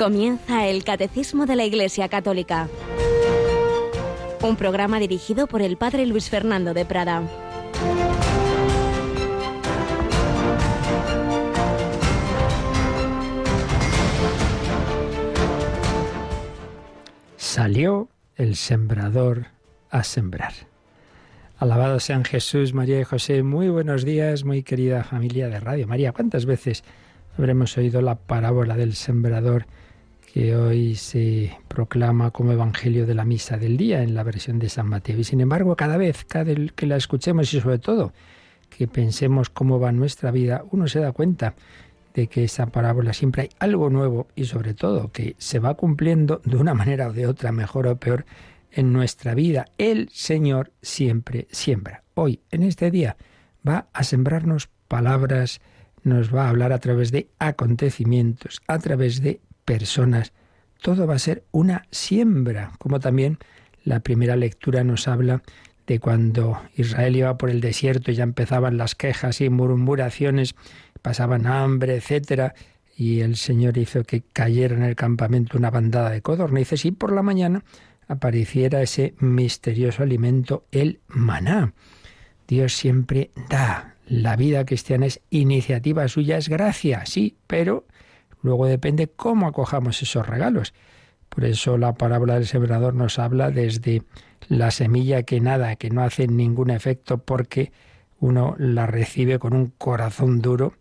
Comienza el Catecismo de la Iglesia Católica, un programa dirigido por el Padre Luis Fernando de Prada. Salió el sembrador a sembrar. Alabado sean Jesús, María y José. Muy buenos días, muy querida familia de Radio María. ¿Cuántas veces habremos oído la parábola del sembrador que hoy se proclama como Evangelio de la Misa del Día en la versión de San Mateo? Y sin embargo, cada vez cada que la escuchemos y sobre todo que pensemos cómo va nuestra vida, uno se da cuenta de que esa parábola siempre hay algo nuevo y sobre todo que se va cumpliendo de una manera o de otra, mejor o peor, en nuestra vida. El Señor siempre siembra. Hoy, en este día, va a sembrarnos palabras, nos va a hablar a través de acontecimientos, a través de personas. Todo va a ser una siembra, como también la primera lectura nos habla de cuando Israel iba por el desierto y ya empezaban las quejas y murmuraciones, pasaban hambre, etcétera, y el Señor hizo que cayera en el campamento una bandada de codornices y por la mañana apareciera ese misterioso alimento, el maná. Dios siempre da. La vida cristiana es iniciativa suya, es gracia, sí, pero luego depende cómo acojamos esos regalos. Por eso la parábola del sembrador nos habla desde la semilla que nada, que no hace ningún efecto porque uno la recibe con un corazón duro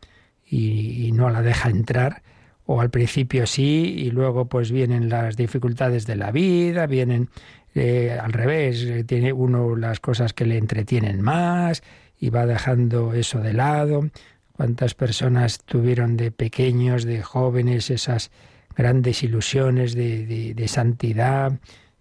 y, no la deja entrar o al principio sí y luego pues vienen las dificultades de la vida, vienen eh, al revés, eh, tiene uno las cosas que le entretienen más y va dejando eso de lado. ¿Cuántas personas tuvieron de pequeños, de jóvenes, esas grandes ilusiones de, santidad,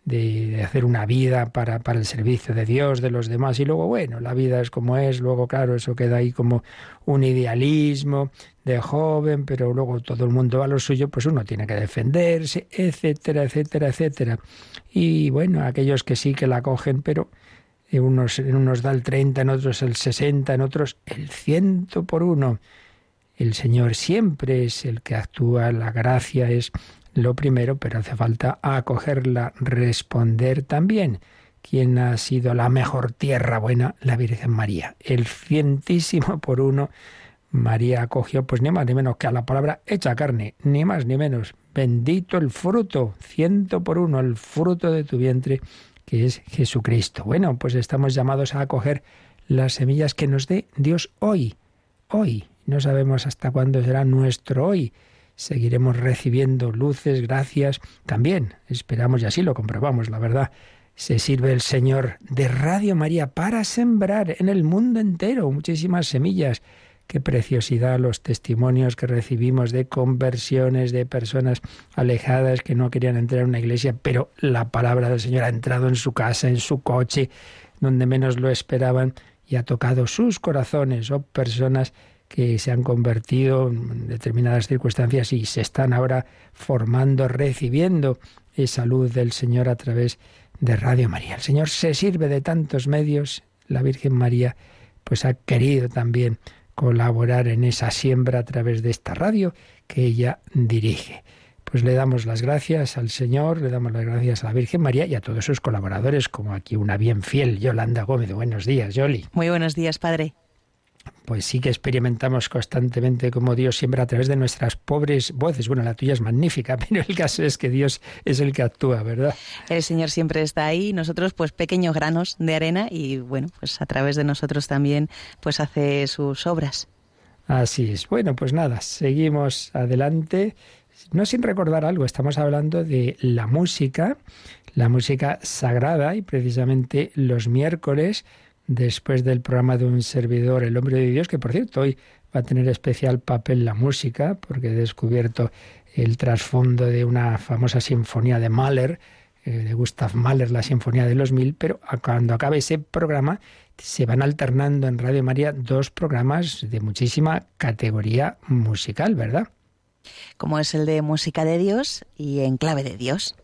de, hacer una vida para, para el servicio de Dios, de los demás, y luego, bueno, la vida es como es, luego, claro, eso queda ahí como un idealismo de joven, pero luego todo el mundo va a lo suyo, pues uno tiene que defenderse, etcétera, etcétera, etcétera. Y bueno, aquellos que sí que la cogen, pero en unos, da el 30, en otros el 60, en otros el ciento por uno. El Señor siempre es el que actúa, la gracia es lo primero, pero hace falta acogerla, responder también. ¿Quién ha sido la mejor tierra buena? La Virgen María. El cientísimo por uno, María acogió, pues ni más ni menos que a la palabra hecha carne, ni más ni menos. Bendito el fruto, ciento por uno, el fruto de tu vientre, que es Jesucristo. Bueno, pues estamos llamados a acoger las semillas que nos dé Dios hoy. Hoy. No sabemos hasta cuándo será nuestro hoy seguiremos recibiendo luces, gracias. También esperamos, y así lo comprobamos, la verdad, se sirve el Señor de Radio María para sembrar en el mundo entero muchísimas semillas. Qué preciosidad los testimonios que recibimos de conversiones de personas alejadas que no querían entrar a una iglesia, pero la palabra del Señor ha entrado en su casa, en su coche, donde menos lo esperaban y ha tocado sus corazones o personas que se han convertido en determinadas circunstancias y se están ahora formando, recibiendo esa luz del Señor a través de Radio María. El Señor se sirve de tantos medios, la Virgen María pues ha querido también colaborar en esa siembra a través de esta radio que ella dirige. Pues le damos las gracias al Señor, le damos las gracias a la Virgen María y a todos sus colaboradores, como aquí una bien fiel, Yolanda Gómez. Buenos días, Yoli. Muy buenos días, Padre pues sí que experimentamos constantemente como Dios siembra a través de nuestras pobres voces. Bueno, la tuya es magnífica, pero el caso es que Dios es el que actúa, ¿verdad? El Señor siempre está ahí, nosotros pues pequeños granos de arena y bueno, pues a través de nosotros también pues hace sus obras. Así es. Bueno, pues nada, seguimos adelante. No sin recordar algo, estamos hablando de la música, la música sagrada y precisamente los miércoles después del programa de un servidor, El hombre de Dios, que por cierto hoy va a tener especial papel la música, porque he descubierto el trasfondo de una famosa sinfonía de Mahler, eh, de Gustav Mahler, la Sinfonía de los Mil, pero cuando acabe ese programa se van alternando en Radio María dos programas de muchísima categoría musical, ¿verdad? Como es el de Música de Dios y En Clave de Dios.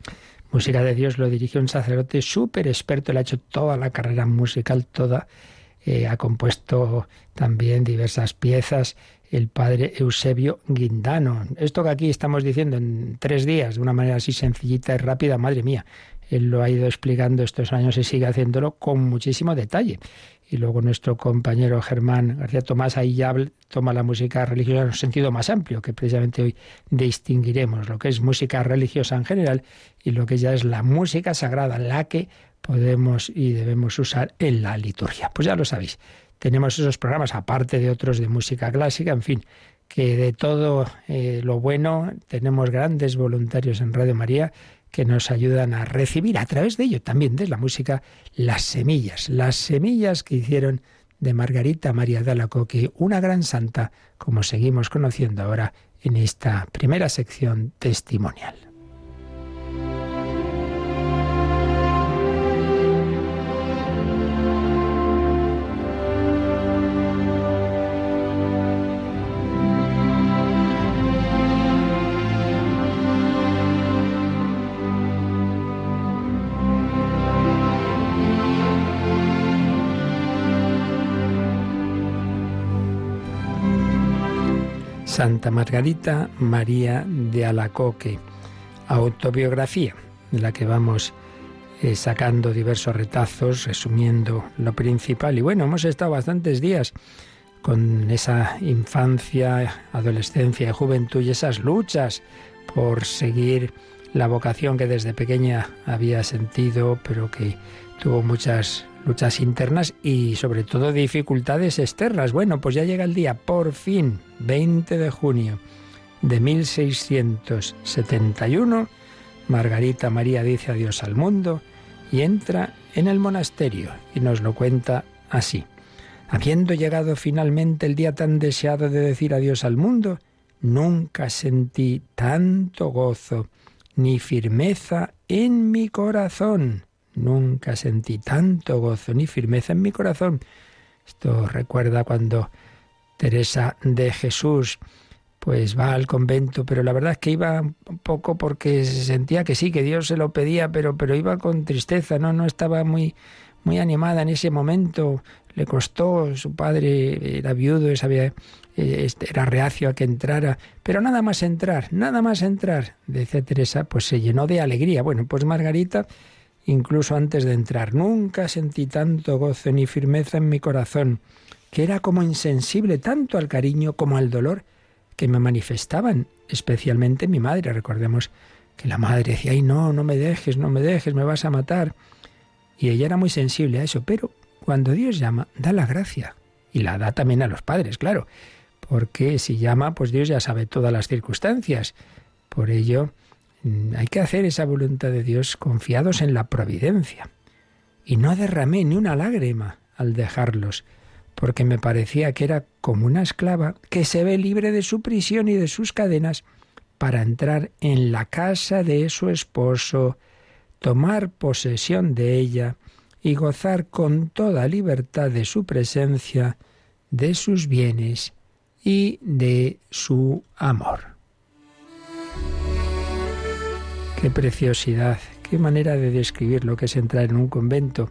Música de Dios lo dirige un sacerdote súper experto, le ha hecho toda la carrera musical, toda. Eh, ha compuesto también diversas piezas el padre Eusebio Guindano. Esto que aquí estamos diciendo en tres días, de una manera así sencillita y rápida, madre mía, él lo ha ido explicando estos años y sigue haciéndolo con muchísimo detalle. Y luego nuestro compañero Germán García Tomás ahí ya toma la música religiosa en un sentido más amplio, que precisamente hoy distinguiremos lo que es música religiosa en general y lo que ya es la música sagrada, la que podemos y debemos usar en la liturgia. Pues ya lo sabéis, tenemos esos programas, aparte de otros de música clásica, en fin, que de todo eh, lo bueno tenemos grandes voluntarios en Radio María que nos ayudan a recibir a través de ello también de la música las semillas, las semillas que hicieron de Margarita María de Alacoque una gran santa, como seguimos conociendo ahora en esta primera sección testimonial. Santa Margarita María de Alacoque, autobiografía, de la que vamos eh, sacando diversos retazos, resumiendo lo principal. Y bueno, hemos estado bastantes días con esa infancia, adolescencia y juventud y esas luchas por seguir la vocación que desde pequeña había sentido, pero que tuvo muchas luchas internas y sobre todo dificultades externas. Bueno, pues ya llega el día, por fin, 20 de junio de 1671, Margarita María dice adiós al mundo y entra en el monasterio y nos lo cuenta así. Habiendo llegado finalmente el día tan deseado de decir adiós al mundo, nunca sentí tanto gozo ni firmeza en mi corazón Nunca sentí tanto gozo ni firmeza en mi corazón. Esto recuerda cuando Teresa de Jesús pues va al convento, pero la verdad es que iba un poco porque se sentía que sí, que Dios se lo pedía, pero, pero iba con tristeza, no, no estaba muy, muy animada en ese momento. Le costó, su padre era viudo, sabía, eh, este, era reacio a que entrara, pero nada más entrar, nada más entrar, decía Teresa, pues se llenó de alegría. Bueno, pues Margarita incluso antes de entrar. Nunca sentí tanto gozo ni firmeza en mi corazón, que era como insensible tanto al cariño como al dolor que me manifestaban, especialmente mi madre. Recordemos que la madre decía, ay, no, no me dejes, no me dejes, me vas a matar. Y ella era muy sensible a eso, pero cuando Dios llama, da la gracia. Y la da también a los padres, claro, porque si llama, pues Dios ya sabe todas las circunstancias. Por ello, hay que hacer esa voluntad de Dios confiados en la providencia. Y no derramé ni una lágrima al dejarlos, porque me parecía que era como una esclava que se ve libre de su prisión y de sus cadenas para entrar en la casa de su esposo, tomar posesión de ella y gozar con toda libertad de su presencia, de sus bienes y de su amor. Qué preciosidad, qué manera de describir lo que es entrar en un convento.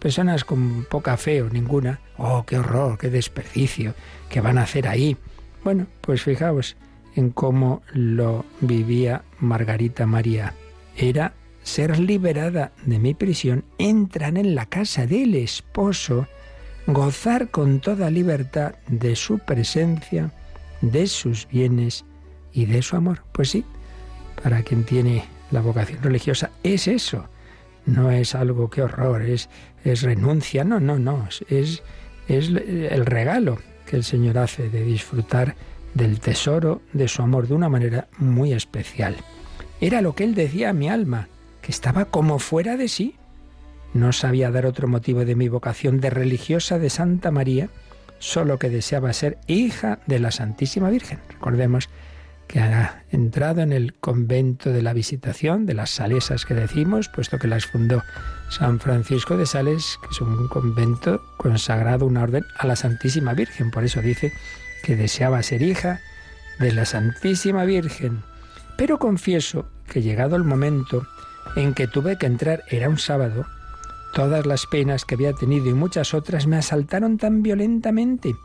Personas con poca fe o ninguna, oh, qué horror, qué desperdicio, qué van a hacer ahí. Bueno, pues fijaos en cómo lo vivía Margarita María. Era ser liberada de mi prisión, entran en la casa del esposo, gozar con toda libertad de su presencia, de sus bienes y de su amor. Pues sí, para quien tiene la vocación religiosa es eso. No es algo que horror, es, es renuncia, no, no, no, es, es el regalo que el Señor hace de disfrutar del tesoro de su amor de una manera muy especial. Era lo que él decía a mi alma, que estaba como fuera de sí. No sabía dar otro motivo de mi vocación de religiosa de Santa María, solo que deseaba ser hija de la Santísima Virgen. Recordemos que ha entrado en el convento de la Visitación, de las Salesas que decimos, puesto que las fundó San Francisco de Sales, que es un convento consagrado, una orden a la Santísima Virgen. Por eso dice que deseaba ser hija de la Santísima Virgen. Pero confieso que llegado el momento en que tuve que entrar, era un sábado, todas las penas que había tenido y muchas otras me asaltaron tan violentamente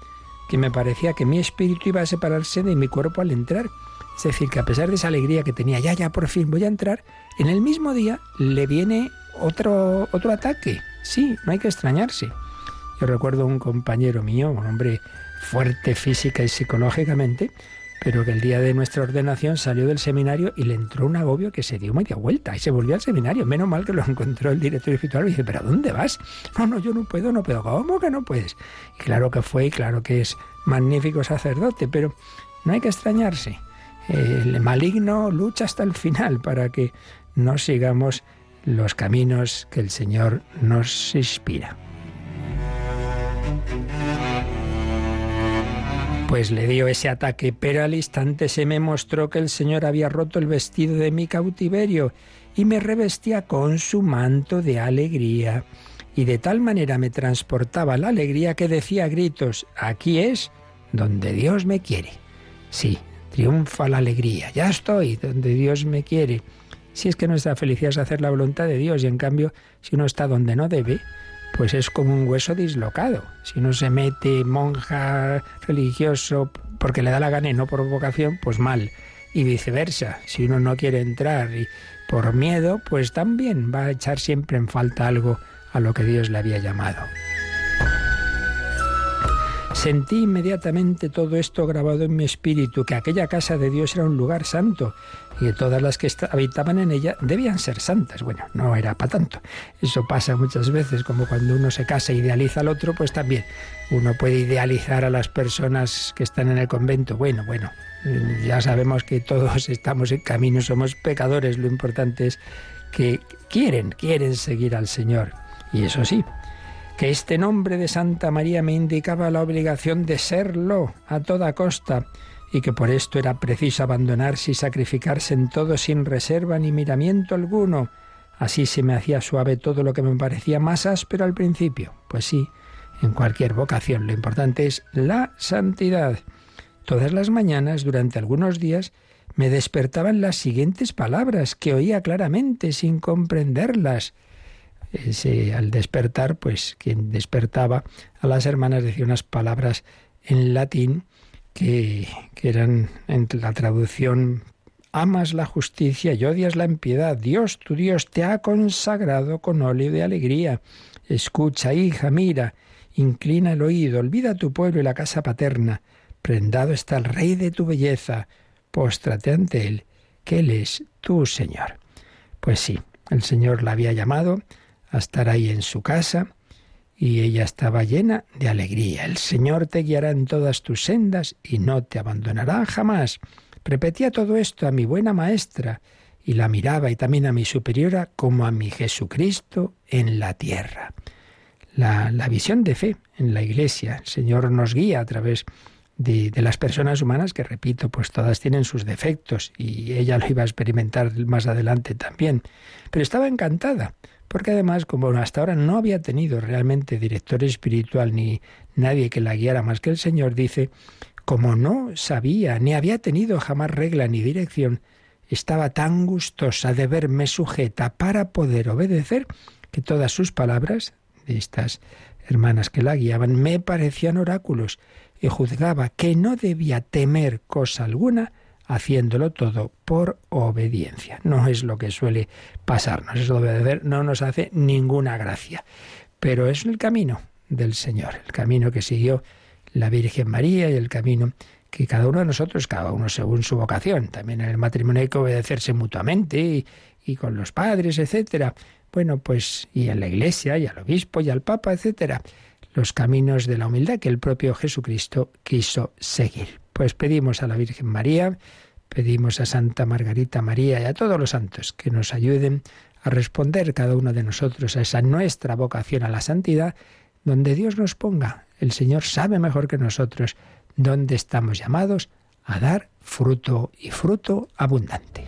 que me parecía que mi espíritu iba a separarse de mi cuerpo al entrar. Es decir, que a pesar de esa alegría que tenía, ya, ya, por fin voy a entrar, en el mismo día le viene otro, otro ataque. Sí, no hay que extrañarse. Yo recuerdo un compañero mío, un hombre fuerte física y psicológicamente, pero que el día de nuestra ordenación salió del seminario y le entró un agobio que se dio media vuelta y se volvió al seminario. Menos mal que lo encontró el director espiritual y dice, ¿pero a dónde vas? No, no, yo no puedo, no puedo. ¿Cómo que no puedes? Claro que fue y claro que es magnífico sacerdote, pero no hay que extrañarse. El maligno lucha hasta el final para que no sigamos los caminos que el Señor nos inspira. Pues le dio ese ataque, pero al instante se me mostró que el Señor había roto el vestido de mi cautiverio y me revestía con su manto de alegría. Y de tal manera me transportaba la alegría que decía a gritos, aquí es donde Dios me quiere. Sí, triunfa la alegría, ya estoy donde Dios me quiere. Si es que nuestra felicidad es hacer la voluntad de Dios y en cambio si uno está donde no debe, pues es como un hueso dislocado. Si uno se mete monja religioso porque le da la gana y no por vocación, pues mal. Y viceversa, si uno no quiere entrar y por miedo, pues también va a echar siempre en falta algo a lo que Dios le había llamado. Sentí inmediatamente todo esto grabado en mi espíritu, que aquella casa de Dios era un lugar santo y que todas las que habitaban en ella debían ser santas. Bueno, no era para tanto. Eso pasa muchas veces, como cuando uno se casa e idealiza al otro, pues también uno puede idealizar a las personas que están en el convento. Bueno, bueno, ya sabemos que todos estamos en camino, somos pecadores, lo importante es que quieren, quieren seguir al Señor. Y eso sí, que este nombre de Santa María me indicaba la obligación de serlo a toda costa y que por esto era preciso abandonarse y sacrificarse en todo sin reserva ni miramiento alguno. Así se me hacía suave todo lo que me parecía más áspero al principio. Pues sí, en cualquier vocación lo importante es la santidad. Todas las mañanas, durante algunos días, me despertaban las siguientes palabras que oía claramente sin comprenderlas al despertar, pues quien despertaba a las hermanas decía unas palabras en latín que, que eran en la traducción amas la justicia y odias la impiedad. Dios, tu Dios, te ha consagrado con óleo de alegría. Escucha, hija, mira, inclina el oído, olvida tu pueblo y la casa paterna. Prendado está el Rey de tu belleza. Póstrate ante Él, que Él es tu Señor. Pues sí, el Señor la había llamado a estar ahí en su casa y ella estaba llena de alegría. El Señor te guiará en todas tus sendas y no te abandonará jamás. Repetía todo esto a mi buena maestra y la miraba y también a mi superiora como a mi Jesucristo en la tierra. La, visión de fe en la iglesia. El Señor nos guía a través de, de, las personas humanas que, repito, pues todas tienen sus defectos y ella lo iba a experimentar más adelante también. Pero estaba encantada porque además, como hasta ahora no había tenido realmente director espiritual ni nadie que la guiara más que el Señor, dice, como no sabía ni había tenido jamás regla ni dirección, estaba tan gustosa de verme sujeta para poder obedecer que todas sus palabras de estas hermanas que la guiaban me parecían oráculos y juzgaba que no debía temer cosa alguna haciéndolo todo por obediencia. No es lo que suele pasarnos, eso de obedecer no nos hace ninguna gracia, pero es el camino del Señor, el camino que siguió la Virgen María y el camino que cada uno de nosotros, cada uno según su vocación, también en el matrimonio hay que obedecerse mutuamente y, y con los padres, etcétera. Bueno, pues y en la iglesia y al obispo y al papa, etcétera. Los caminos de la humildad que el propio Jesucristo quiso seguir. Pues pedimos a la Virgen María, pedimos a Santa Margarita María y a todos los santos que nos ayuden a responder cada uno de nosotros a esa nuestra vocación a la santidad, donde Dios nos ponga. El Señor sabe mejor que nosotros dónde estamos llamados a dar fruto y fruto abundante.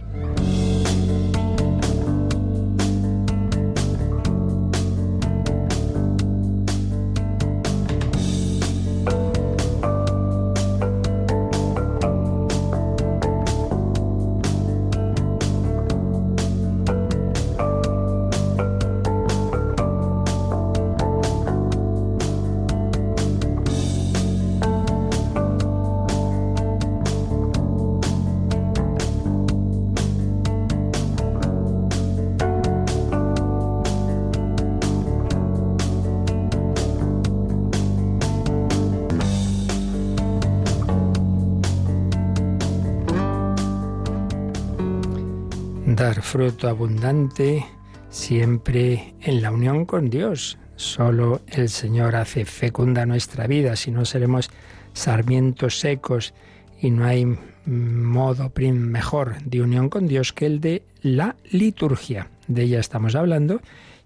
Fruto abundante siempre en la unión con Dios. Solo el Señor hace fecunda nuestra vida, si no seremos sarmientos secos y no hay modo mejor de unión con Dios que el de la liturgia. De ella estamos hablando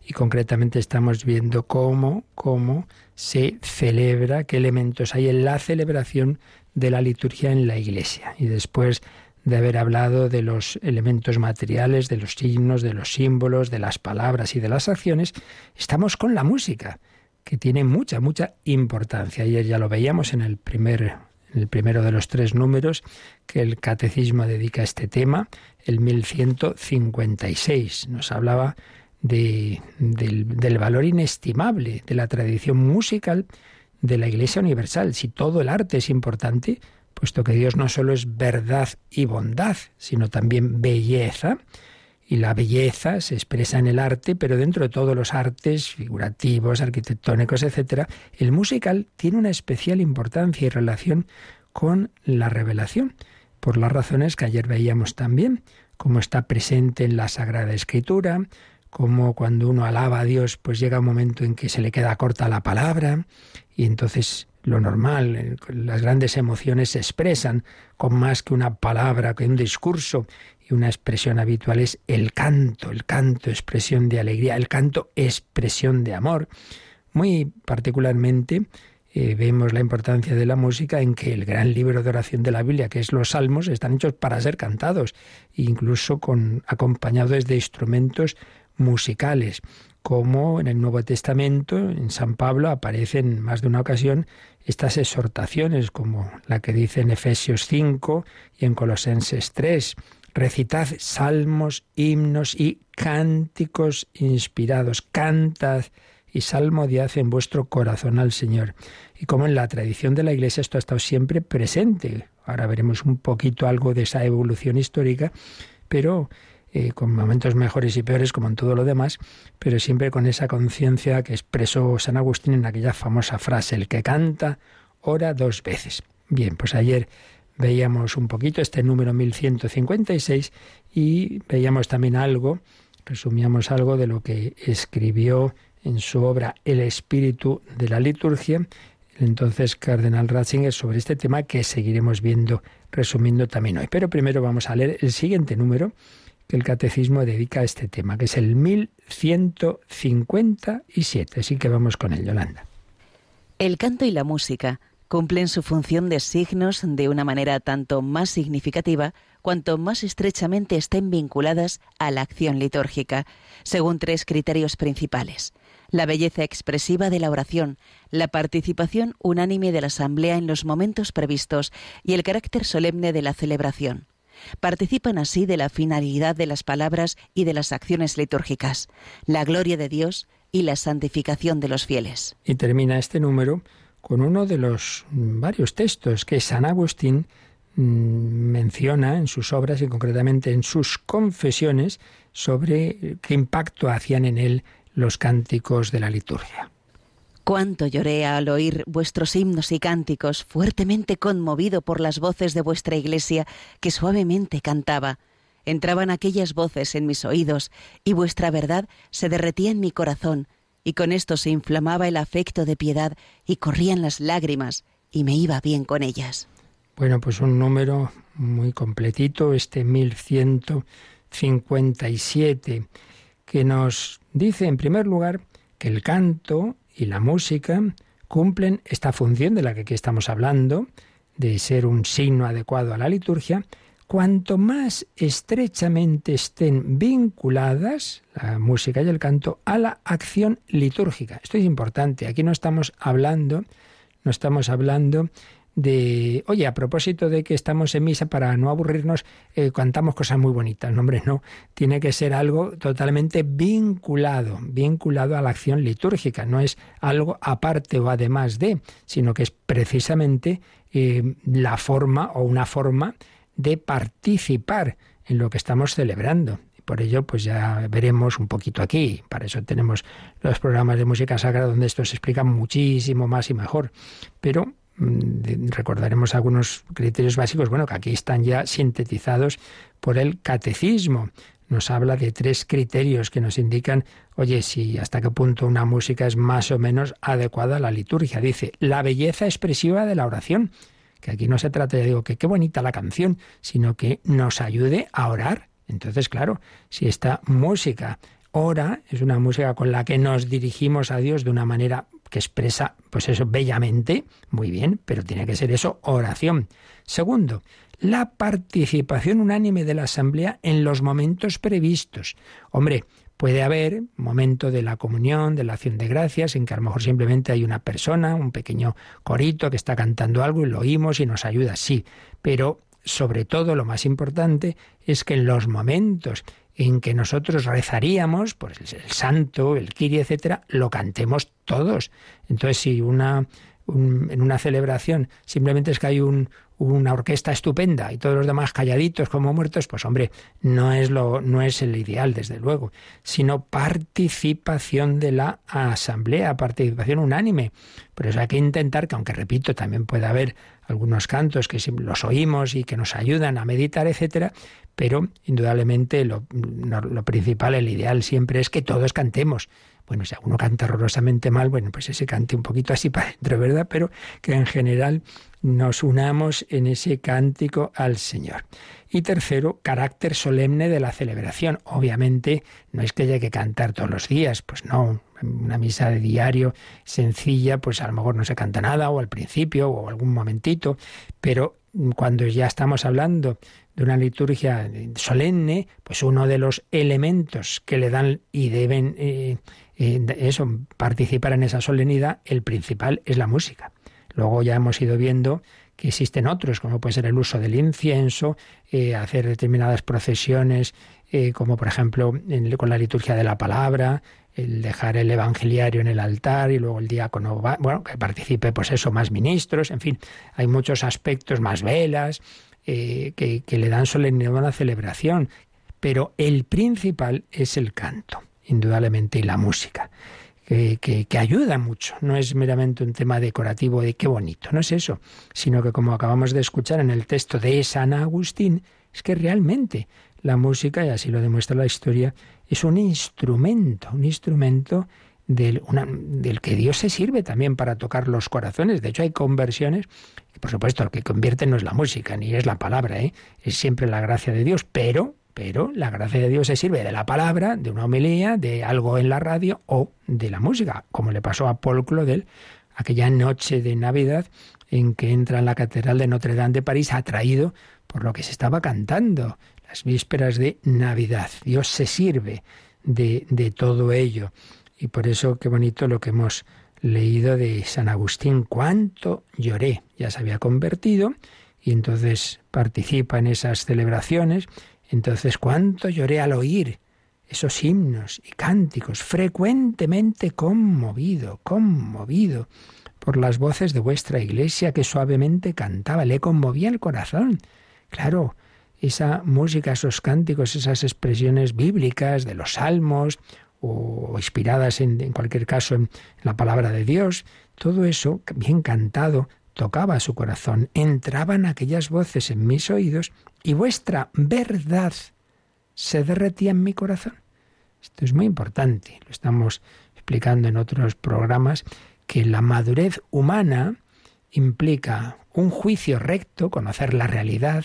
y concretamente estamos viendo cómo, cómo se celebra, qué elementos hay en la celebración de la liturgia en la Iglesia. Y después de haber hablado de los elementos materiales, de los signos, de los símbolos, de las palabras y de las acciones, estamos con la música, que tiene mucha, mucha importancia. Ayer ya lo veíamos en el primer el primero de los tres números que el catecismo dedica a este tema, el 1156. Nos hablaba del, del valor inestimable de la tradición musical de la Iglesia Universal. Si todo el arte es importante, puesto que Dios no solo es verdad y bondad, sino también belleza, y la belleza se expresa en el arte, pero dentro de todos los artes figurativos, arquitectónicos, etc., el musical tiene una especial importancia y relación con la revelación, por las razones que ayer veíamos también, como está presente en la Sagrada Escritura, como cuando uno alaba a Dios, pues llega un momento en que se le queda corta la palabra, y entonces lo normal, eh, las grandes emociones se expresan con más que una palabra, que un discurso, y una expresión habitual es el canto, el canto, expresión de alegría, el canto, expresión de amor. Muy particularmente eh, vemos la importancia de la música en que el gran libro de oración de la Biblia, que es los Salmos, están hechos para ser cantados, incluso con acompañados de instrumentos musicales como en el Nuevo Testamento, en San Pablo, aparecen más de una ocasión estas exhortaciones, como la que dice en Efesios 5 y en Colosenses 3. Recitad salmos, himnos y cánticos inspirados. Cantad y salmodiad en vuestro corazón al Señor. Y como en la tradición de la Iglesia esto ha estado siempre presente. Ahora veremos un poquito algo de esa evolución histórica, pero eh, con momentos mejores y peores como en todo lo demás, pero siempre con esa conciencia que expresó San Agustín en aquella famosa frase, el que canta ora dos veces. Bien, pues ayer veíamos un poquito este número 1156 y veíamos también algo, resumíamos algo de lo que escribió en su obra El espíritu de la liturgia, el entonces cardenal Ratzinger sobre este tema que seguiremos viendo, resumiendo también hoy. Pero primero vamos a leer el siguiente número que el catecismo dedica a este tema, que es el 1157. Así que vamos con él, Yolanda. El canto y la música cumplen su función de signos de una manera tanto más significativa cuanto más estrechamente estén vinculadas a la acción litúrgica, según tres criterios principales. La belleza expresiva de la oración, la participación unánime de la asamblea en los momentos previstos y el carácter solemne de la celebración. Participan así de la finalidad de las palabras y de las acciones litúrgicas, la gloria de Dios y la santificación de los fieles. Y termina este número con uno de los varios textos que San Agustín mm, menciona en sus obras y concretamente en sus confesiones sobre qué impacto hacían en él los cánticos de la liturgia. Cuánto lloré al oír vuestros himnos y cánticos, fuertemente conmovido por las voces de vuestra iglesia que suavemente cantaba. Entraban aquellas voces en mis oídos, y vuestra verdad se derretía en mi corazón, y con esto se inflamaba el afecto de piedad, y corrían las lágrimas, y me iba bien con ellas. Bueno, pues un número muy completito, este 1157, que nos dice en primer lugar que el canto y la música cumplen esta función de la que aquí estamos hablando, de ser un signo adecuado a la liturgia, cuanto más estrechamente estén vinculadas la música y el canto a la acción litúrgica. Esto es importante. Aquí no estamos hablando, no estamos hablando de, oye, a propósito de que estamos en misa para no aburrirnos, eh, cantamos cosas muy bonitas. No, hombre, no. Tiene que ser algo totalmente vinculado, vinculado a la acción litúrgica. No es algo aparte o además de, sino que es precisamente eh, la forma o una forma de participar en lo que estamos celebrando. Por ello, pues ya veremos un poquito aquí. Para eso tenemos los programas de música sagrada donde esto se explica muchísimo más y mejor. Pero recordaremos algunos criterios básicos, bueno, que aquí están ya sintetizados por el catecismo. nos habla de tres criterios que nos indican, oye, si hasta qué punto una música es más o menos adecuada a la liturgia. Dice, la belleza expresiva de la oración, que aquí no se trata, ya digo, que qué bonita la canción, sino que nos ayude a orar. Entonces, claro, si esta música ora, es una música con la que nos dirigimos a Dios de una manera que expresa, pues eso, bellamente, muy bien, pero tiene que ser eso oración. Segundo, la participación unánime de la Asamblea en los momentos previstos. Hombre, puede haber momento de la comunión, de la acción de gracias, en que a lo mejor simplemente hay una persona, un pequeño corito que está cantando algo y lo oímos y nos ayuda, sí, pero sobre todo lo más importante es que en los momentos en que nosotros rezaríamos, pues el santo, el kiri, etcétera, lo cantemos todos. Entonces, si una en una celebración simplemente es que hay un, una orquesta estupenda y todos los demás calladitos como muertos, pues hombre, no es lo no es el ideal desde luego, sino participación de la asamblea, participación unánime. Por eso hay que intentar que aunque repito, también puede haber algunos cantos que los oímos y que nos ayudan a meditar, etcétera, pero indudablemente lo, principal, el ideal siempre es que todos cantemos bueno, si alguno canta horrorosamente mal, bueno, pues ese cante un poquito así para adentro, ¿verdad? Pero que en general nos unamos en ese cántico al Señor. Y tercero, carácter solemne de la celebración. Obviamente no es que haya que cantar todos los días, pues no, una misa de diario sencilla, pues a lo mejor no se canta nada, o al principio, o algún momentito, pero cuando ya estamos hablando de una liturgia solemne, pues uno de los elementos que le dan y deben eh, eso, participar en esa solemnidad, el principal es la música. Luego ya hemos ido viendo que existen otros, como puede ser el uso del incienso, eh, hacer determinadas procesiones, eh, como por ejemplo con la liturgia de la palabra, el dejar el evangeliario en el altar y luego el diácono, bueno, que participe, pues eso, más ministros, en fin, hay muchos aspectos, más velas, eh, que, que le dan solemnidad a la celebración, pero el principal es el canto indudablemente, y la música. Que, que, ayuda mucho. No es meramente un tema decorativo de qué bonito, no es eso, sino que como acabamos de escuchar en el texto de San Agustín, es que realmente la música, y así lo demuestra la historia, es un instrumento, un instrumento del, que Dios se sirve también para tocar los corazones. De hecho, hay conversiones, y por supuesto, lo que convierte no es la música, ni es la palabra, ¿eh? es siempre la gracia de Dios, pero pero la gracia de Dios se sirve de la palabra, de una homilía, de algo en la radio o de la música, como le pasó a Paul Claudel aquella noche de Navidad en que entra en la Catedral de Notre Dame de París atraído por lo que se estaba cantando, las vísperas de Navidad. Dios se sirve de, de todo ello. Y por eso qué bonito lo que hemos leído de San Agustín, cuánto lloré, ya se había convertido y entonces participa en esas celebraciones. Entonces, cuánto lloré al oír esos himnos y cánticos, frecuentemente conmovido, conmovido por las voces de vuestra iglesia que suavemente cantaba, le conmovía el corazón. Claro, esa música, esos cánticos, esas expresiones bíblicas de los salmos o inspiradas en, cualquier caso en la palabra de Dios, todo eso bien cantado tocaba su corazón, entraban aquellas voces en mis oídos y vuestra verdad se derretía en mi corazón. Esto es muy importante, lo estamos explicando en otros programas, que la madurez humana implica un juicio recto, conocer la realidad,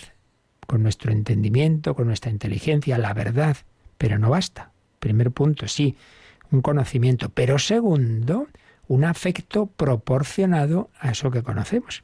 con nuestro entendimiento, con nuestra inteligencia, la verdad, pero no basta. Primer punto, sí, un conocimiento, pero segundo, un afecto proporcionado a eso que conocemos.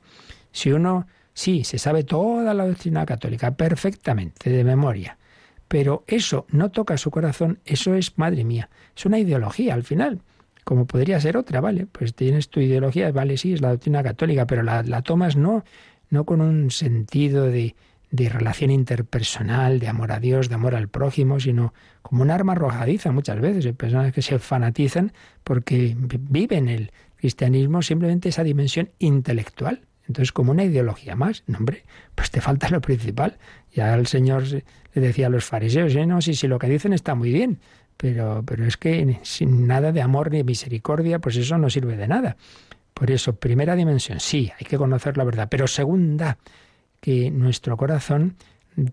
Si uno, sí, se sabe toda la doctrina católica perfectamente, de memoria, pero eso no toca su corazón, eso es, madre mía, es una ideología al final, como podría ser otra, ¿vale? Pues tienes tu ideología, vale, sí, es la doctrina católica, pero la, la tomas no, no con un sentido de, de relación interpersonal, de amor a Dios, de amor al prójimo, sino como un arma arrojadiza muchas veces. Hay personas que se fanatizan porque viven el cristianismo simplemente esa dimensión intelectual. Entonces, como una ideología más, no, hombre, pues te falta lo principal. Ya el Señor le decía a los fariseos, ¿eh? no, si, si lo que dicen está muy bien, pero, pero es que sin nada de amor ni misericordia, pues eso no sirve de nada. Por eso, primera dimensión, sí, hay que conocer la verdad, pero segunda, que nuestro corazón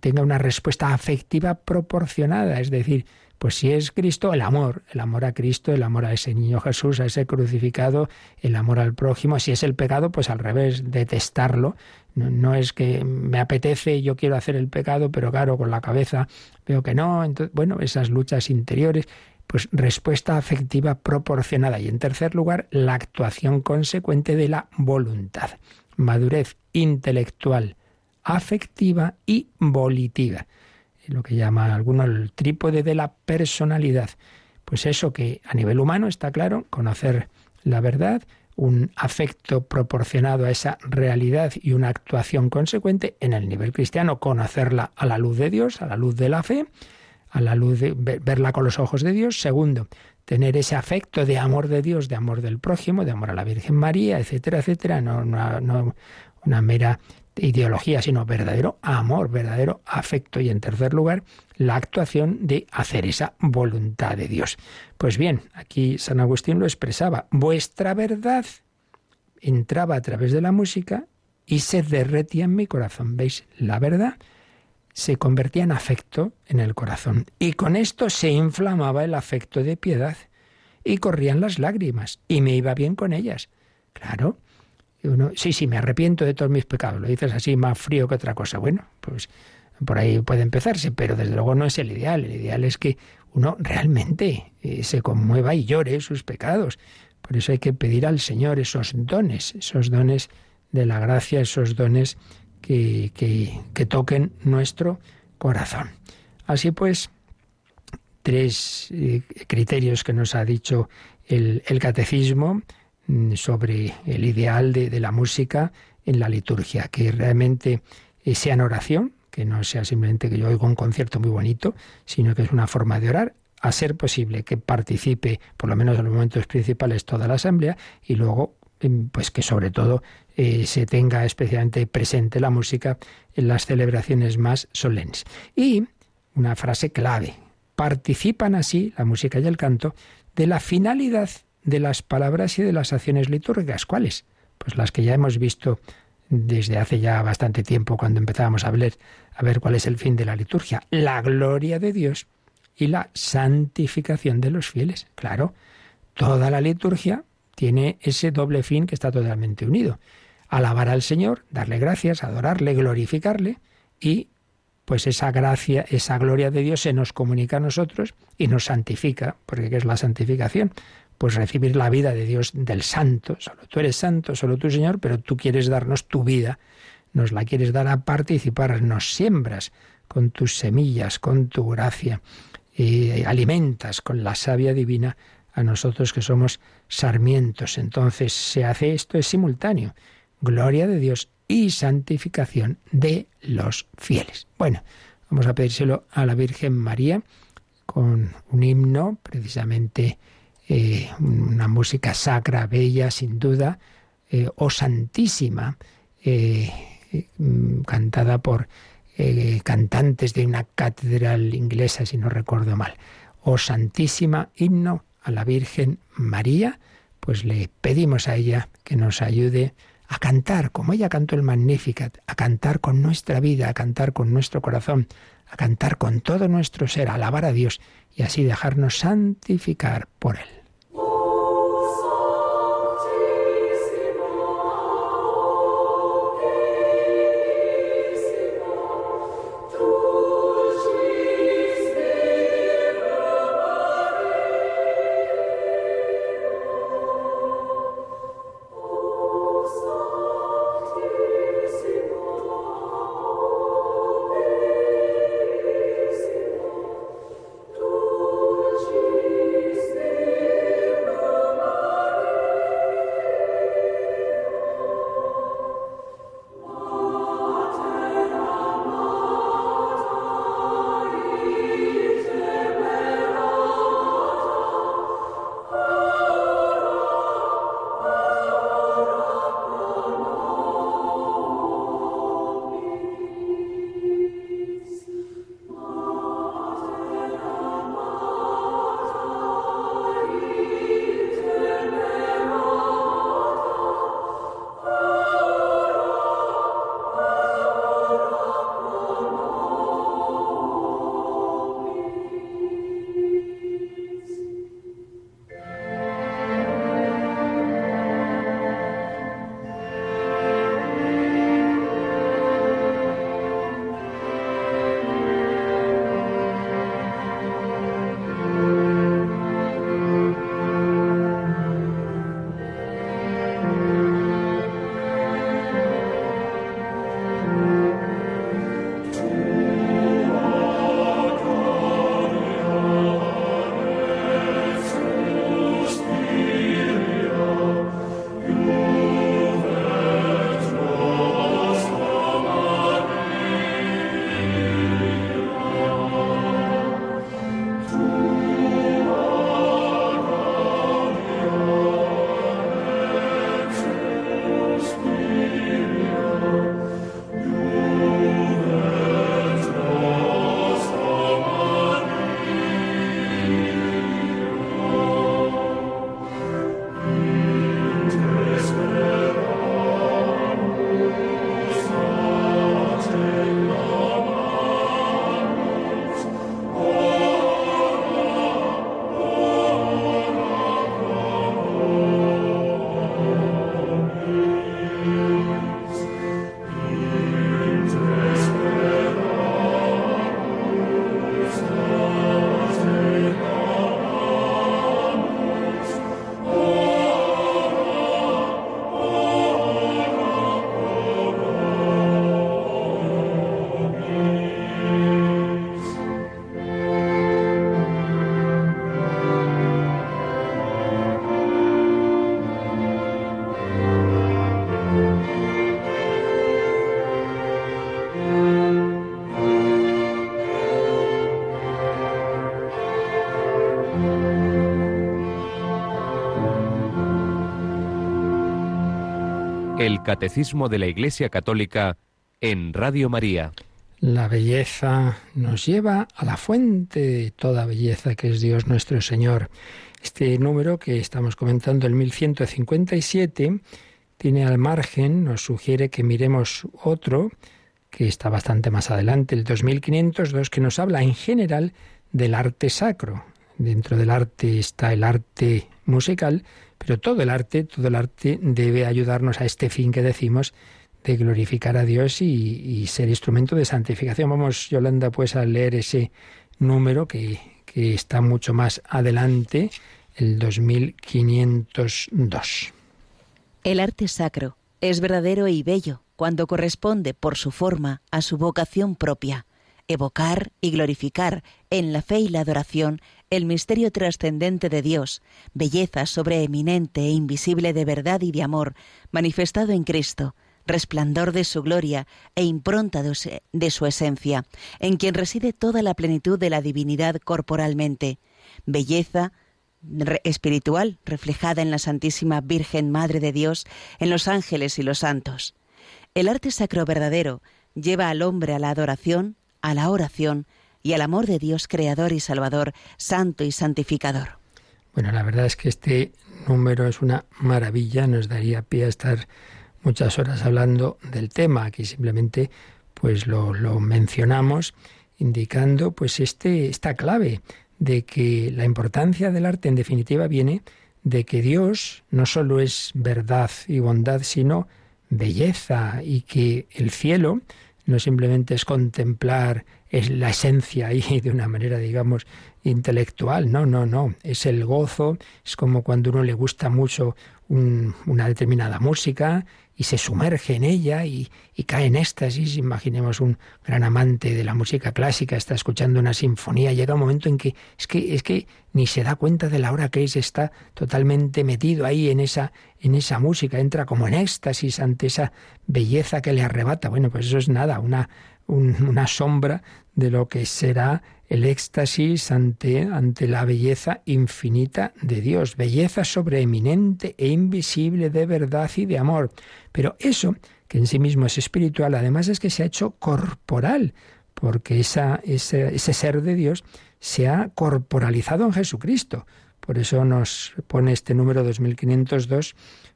tenga una respuesta afectiva proporcionada, es decir, pues si es Cristo, el amor, el amor a Cristo, el amor a ese niño Jesús, a ese crucificado, el amor al prójimo. Si es el pecado, pues al revés, detestarlo. No, es que me apetece, yo quiero hacer el pecado, pero claro, con la cabeza veo que no. Entonces, bueno, esas luchas interiores, pues respuesta afectiva proporcionada. Y en tercer lugar, la actuación consecuente de la voluntad. Madurez intelectual, afectiva y volitiva lo que llama algunos el trípode de la personalidad. Pues eso que a nivel humano está claro, conocer la verdad, un afecto proporcionado a esa realidad y una actuación consecuente en el nivel cristiano, conocerla a la luz de Dios, a la luz de la fe, a la luz de verla con los ojos de Dios. Segundo, tener ese afecto de amor de Dios, de amor del prójimo, de amor a la Virgen María, etcétera, etcétera, no una mera ideología, sino verdadero amor, verdadero afecto. Y en tercer lugar, la actuación de hacer esa voluntad de Dios. Pues bien, aquí San Agustín lo expresaba. Vuestra verdad entraba a través de la música y se derretía en mi corazón. ¿Veis? La verdad se convertía en afecto en el corazón. Y con esto se inflamaba el afecto de piedad. Y corrían las lágrimas. Y me iba bien con ellas. Claro, sí, sí, me arrepiento de todos mis pecados. Lo dices así más frío que otra cosa. Bueno, pues por ahí puede empezarse, pero desde luego no es el ideal. El ideal es que uno realmente eh, se conmueva y llore sus pecados. Por eso hay que pedir al Señor esos dones, esos dones de la gracia, esos dones que, que, toquen nuestro corazón. Así pues, tres eh, criterios que nos ha dicho el, catecismo sobre el ideal de, la música en la liturgia, que realmente eh, sea en oración, que no sea simplemente que yo oigo un concierto muy bonito, sino que es una forma de orar, a ser posible que participe, por lo menos en los momentos principales, toda la asamblea, y luego, em, pues que sobre todo eh, se tenga especialmente presente la música en las celebraciones más solemnes. Y una frase clave, participan así, la música y el canto, de la finalidad de las palabras y de las acciones litúrgicas. ¿Cuáles? Pues las que ya hemos visto desde hace ya bastante tiempo cuando empezábamos a hablar, a ver cuál es el fin de la liturgia. La gloria de Dios y la santificación de los fieles. Claro, toda la liturgia tiene ese doble fin que está totalmente unido. Alabar al Señor, darle gracias, adorarle, glorificarle y pues esa gracia, esa gloria de Dios se nos comunica a nosotros y nos santifica, porque ¿qué es la santificación? Pues recibir la vida de Dios del santo. Solo tú eres santo, solo tú Señor, pero tú quieres darnos tu vida, nos la quieres dar a participar, nos siembras con tus semillas, con tu gracia, y alimentas con la savia divina a nosotros que somos sarmientos. Entonces se hace esto, es simultáneo. Gloria de Dios y santificación de los fieles. Bueno, vamos a pedírselo a la Virgen María con un himno precisamente eh, una música sacra, bella, sin duda, eh, o santísima, eh, cantada por cantantes de una catedral inglesa, si no recuerdo mal. O santísima himno a la Virgen María, pues le pedimos a ella que nos ayude a cantar, como ella cantó el Magnificat, a cantar con nuestra vida, a cantar con nuestro corazón, a cantar con todo nuestro ser, a alabar a Dios y así dejarnos santificar por Él. Catecismo de la Iglesia Católica en Radio María. La belleza nos lleva a la fuente de toda belleza que es Dios nuestro Señor. Este número que estamos comentando, el 1157, tiene al margen, nos sugiere que miremos otro que está bastante más adelante, el 2502, que nos habla en general del arte sacro. Dentro del arte está el arte musical, pero todo el arte, todo el arte debe ayudarnos a este fin que decimos de glorificar a Dios y, ser instrumento de santificación. Vamos, Yolanda, pues a leer ese número que, que está mucho más adelante, el 2502. El arte sacro es verdadero y bello cuando corresponde por su forma a su vocación propia, evocar y glorificar en la fe y la adoración el misterio trascendente de Dios, belleza sobreeminente e invisible de verdad y de amor, manifestado en Cristo, resplandor de su gloria e impronta de su esencia, en quien reside toda la plenitud de la divinidad corporalmente, belleza espiritual reflejada en la Santísima Virgen Madre de Dios, en los ángeles y los santos. El arte sacro verdadero lleva al hombre a la adoración, a la oración, y al amor de Dios Creador y Salvador, Santo y Santificador. Bueno, la verdad es que este número es una maravilla, nos daría pie a estar muchas horas hablando del tema, aquí simplemente pues lo, lo mencionamos indicando pues este, esta clave de que la importancia del arte en definitiva viene de que Dios no solo es verdad y bondad, sino belleza y que el cielo no simplemente es contemplar es la esencia ahí de una manera, digamos, intelectual. No, no, no. Es el gozo, es como cuando uno le gusta mucho una determinada música y se sumerge en ella y, y, cae en éxtasis. Imaginemos un gran amante de la música clásica, está escuchando una sinfonía, llega un momento en que es que, es que ni se da cuenta de la hora que es, está totalmente metido ahí en esa, en esa música, entra como en éxtasis ante esa belleza que le arrebata. Bueno, pues eso es nada, una, una sombra de lo que será el éxtasis ante, ante la belleza infinita de Dios, belleza sobreeminente e invisible de verdad y de amor. Pero eso, que en sí mismo es espiritual, además es que se ha hecho corporal, porque esa, ese, ese ser de Dios se ha corporalizado en Jesucristo. Por eso nos pone este número 2502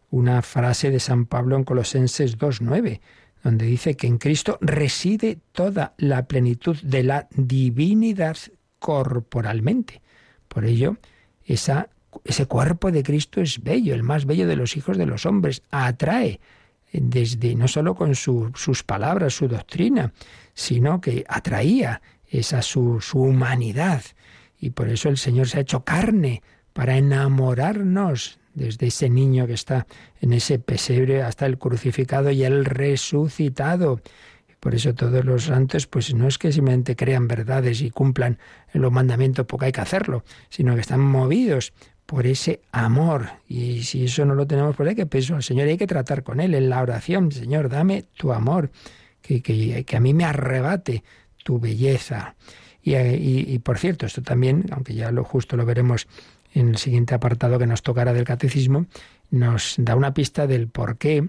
una frase de San Pablo en Colosenses 2.9 donde dice que en Cristo reside toda la plenitud de la divinidad corporalmente. Por ello, ese cuerpo de Cristo es bello, el más bello de los hijos de los hombres, atrae desde no solo con sus palabras, su doctrina, sino que atraía esa su, su humanidad. Y por eso el Señor se ha hecho carne para enamorarnos desde ese niño que está en ese pesebre hasta el crucificado y el resucitado. Por eso todos los santos, pues no es que simplemente crean verdades y cumplan los mandamientos porque hay que hacerlo, sino que están movidos por ese amor. Y si eso no lo tenemos, pues hay que pedir al Señor y hay que tratar con Él en la oración. Señor, dame tu amor, que, que, que a mí me arrebate tu belleza. Y, y, por cierto, esto también, aunque ya lo justo lo veremos en el siguiente apartado que nos tocará del catecismo, nos da una pista del por qué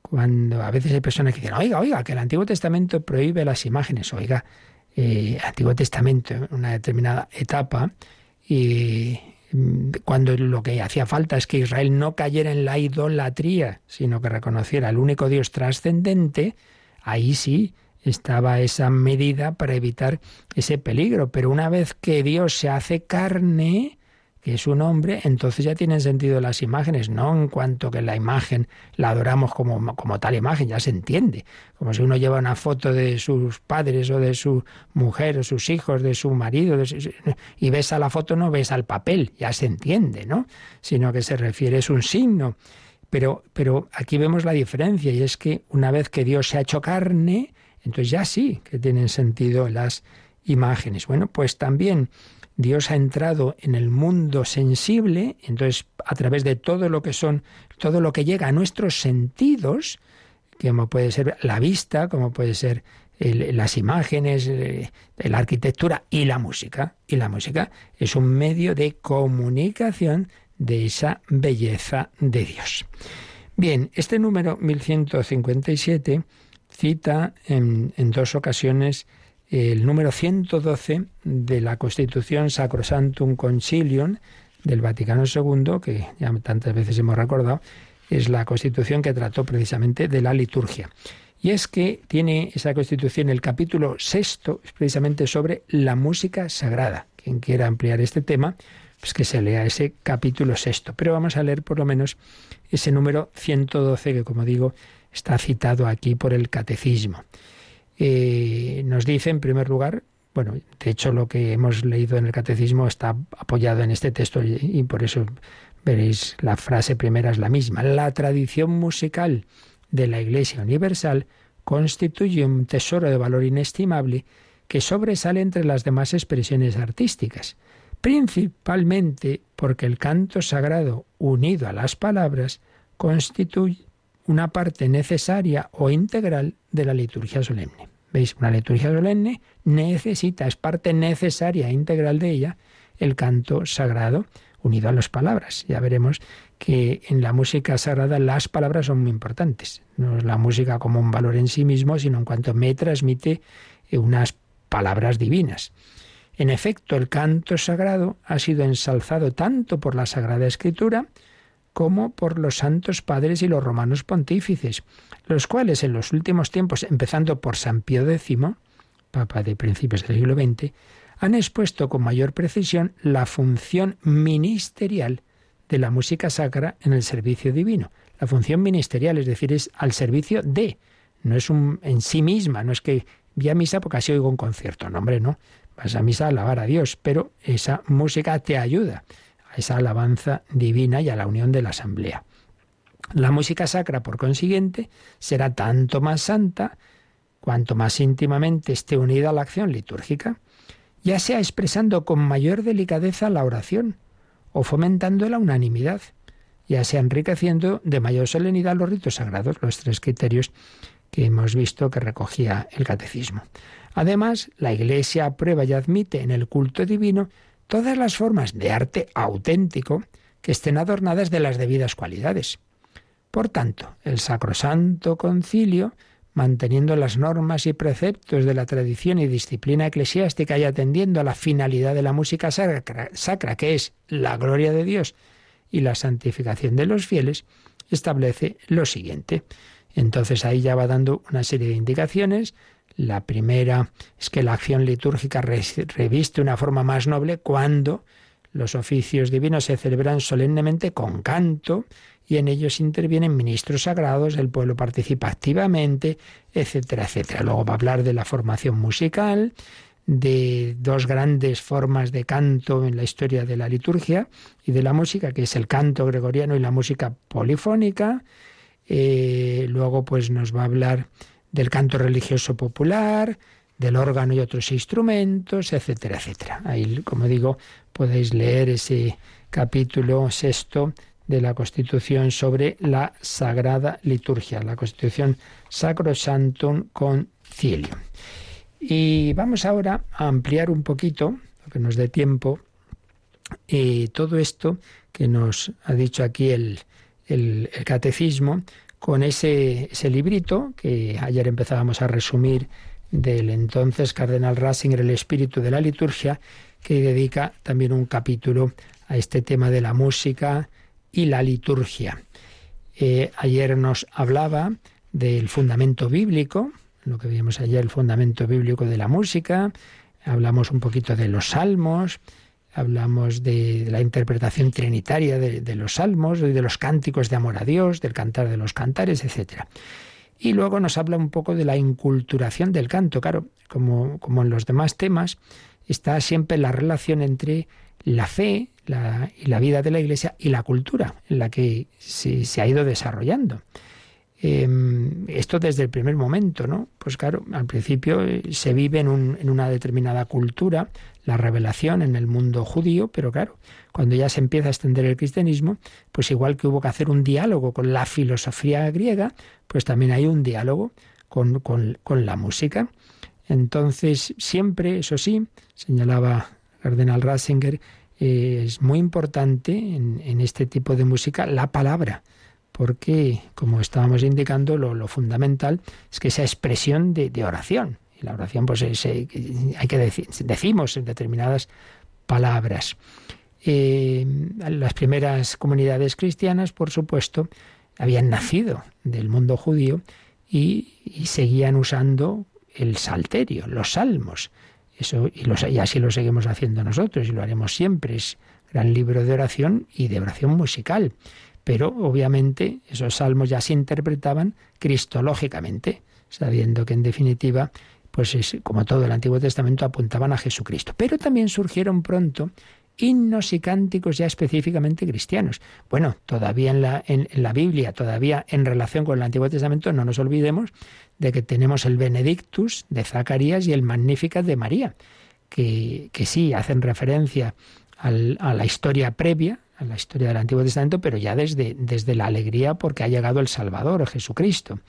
cuando a veces hay personas que dicen, oiga, oiga, que el Antiguo Testamento prohíbe las imágenes, oiga, eh, Antiguo Testamento, en una determinada etapa, y mm, cuando lo que hacía falta es que Israel no cayera en la idolatría, sino que reconociera al único Dios trascendente, ahí sí estaba esa medida para evitar ese peligro. Pero una vez que Dios se hace carne, es un hombre, entonces ya tienen sentido las imágenes, no en cuanto que la imagen la adoramos como, como tal imagen, ya se entiende. Como si uno lleva una foto de sus padres o de su mujer o sus hijos, de su marido, y ves a la foto, no ves al papel, ya se entiende, ¿no? Sino que se refiere, es un signo. Pero, pero aquí vemos la diferencia, y es que una vez que Dios se ha hecho carne, entonces ya sí que tienen sentido las imágenes. Bueno, pues también Dios ha entrado en el mundo sensible, entonces a través de todo lo que son, todo lo que llega a nuestros sentidos, como puede ser la vista, como puede ser las imágenes, eh, la arquitectura y la música. Y la música es un medio de comunicación de esa belleza de Dios. Bien, este número 1157 cita en, en dos ocasiones el número 112 de la Constitución Sacrosantum Concilium del Vaticano II, que ya tantas veces hemos recordado, es la Constitución que trató precisamente de la liturgia. Y es que tiene esa Constitución el capítulo sexto, precisamente sobre la música sagrada. Quien quiera ampliar este tema, pues que se lea ese capítulo sexto. Pero vamos a leer por lo menos ese número 112 que, como digo, está citado aquí por el catecismo. Eh, nos dice, en primer lugar, bueno, de hecho lo que hemos leído en el catecismo está apoyado en este texto y por eso veréis la frase primera es la misma. La tradición musical de la Iglesia Universal constituye un tesoro de valor inestimable que sobresale entre las demás expresiones artísticas, principalmente porque el canto sagrado unido a las palabras constituye una parte necesaria o integral de la liturgia solemne. ¿Veis? Una liturgia solemne necesita, es parte necesaria e integral de ella, el canto sagrado unido a las palabras. Ya veremos que en la música sagrada las palabras son muy importantes. No es la música como un valor en sí mismo, sino en cuanto me transmite eh, unas palabras divinas. En efecto, el canto sagrado ha sido ensalzado tanto por la Sagrada Escritura como por los santos padres y los romanos pontífices, los cuales en los últimos tiempos, empezando por San Pío X, Papa de principios del siglo XX, han expuesto con mayor precisión la función ministerial de la música sacra en el servicio divino. La función ministerial, es decir, es al servicio de, no es un en sí misma, no es que vi a misa porque así oigo un concierto, no, hombre, no. Vas a misa a alabar a Dios, pero esa música te ayuda esa alabanza divina y a la unión de la asamblea. La música sacra, por consiguiente, será tanto más santa cuanto más íntimamente esté unida a la acción litúrgica, ya sea expresando con mayor delicadeza la oración, o fomentando la unanimidad, ya sea enriqueciendo de mayor solemnidad los ritos sagrados, los tres criterios que hemos visto que recogía el catecismo. Además, la Iglesia aprueba y admite en el culto divino todas las formas de arte auténtico que estén adornadas de las debidas cualidades. Por tanto, el Sacrosanto Concilio manteniendo las normas y preceptos de la tradición y disciplina eclesiástica y atendiendo a la finalidad de la música sacra, que es la gloria de Dios y la santificación de los fieles, establece lo siguiente. Entonces ahí ya va dando una serie de indicaciones. La primera es que la acción litúrgica reviste una forma más noble cuando los oficios divinos se celebran solemnemente con canto y en ellos intervienen ministros sagrados, el pueblo participa activamente, etcétera, etcétera. Luego va a hablar de la formación musical, de dos grandes formas de canto en la historia de la liturgia y de la música, que es el canto gregoriano y la música polifónica. Eh, luego, pues nos va a hablar del canto religioso popular, del órgano y otros instrumentos, etcétera, etcétera. Ahí, como digo, podéis leer ese capítulo sexto de la Constitución sobre la Sagrada Liturgia, la Constitución Sacrosantum Concilium. Y vamos ahora a ampliar un poquito, lo que nos dé tiempo, eh, todo esto que nos ha dicho aquí el, el, catecismo, con ese, ese, librito que ayer empezábamos a resumir del entonces cardenal Ratzinger, El espíritu de la liturgia, que dedica también un capítulo a este tema de la música, y la liturgia. Eh, ayer nos hablaba del fundamento bíblico, lo que vimos ayer, el fundamento bíblico de la música, hablamos un poquito de los salmos, hablamos de, la interpretación trinitaria de, los salmos, de los cánticos de amor a Dios, del cantar de los cantares, etc. Y luego nos habla un poco de la inculturación del canto. Claro, como, como en los demás temas, está siempre la relación entre la fe, y la vida de la Iglesia y la cultura en la que se, ha ido desarrollando. Em, esto desde el primer momento, ¿no? Pues claro, al principio eh, se vive en, un, en, una determinada cultura, la revelación en el mundo judío, pero claro, cuando ya se empieza a extender el cristianismo, pues igual que hubo que hacer un diálogo con la filosofía griega, pues también hay un diálogo con, la música. Entonces, siempre, eso sí, señalaba Cardenal Ratzinger, eh, es muy importante en, este tipo de música la palabra, porque, como estábamos indicando, lo, fundamental es que esa expresión de, oración. Y la oración, pues, hay que decir, decimos en determinadas palabras. Eh, las primeras comunidades cristianas, por supuesto, habían nacido del mundo judío y, seguían usando el salterio, los salmos. Eso, y así lo seguimos haciendo nosotros y lo haremos siempre. Es gran libro de oración y de oración musical. Pero obviamente esos salmos ya se interpretaban cristológicamente, sabiendo que en definitiva, pues es, como todo el Antiguo Testamento, apuntaban a Jesucristo. Pero también surgieron pronto himnos y cánticos ya específicamente cristianos. Bueno, todavía en la, en, la Biblia, todavía en relación con el Antiguo Testamento, no nos olvidemos de que tenemos el Benedictus de Zacarías y el Magnificat de María, que, que sí hacen referencia a la historia previa, a la historia del Antiguo Testamento, pero ya desde, desde la alegría porque ha llegado el Salvador, Jesucristo.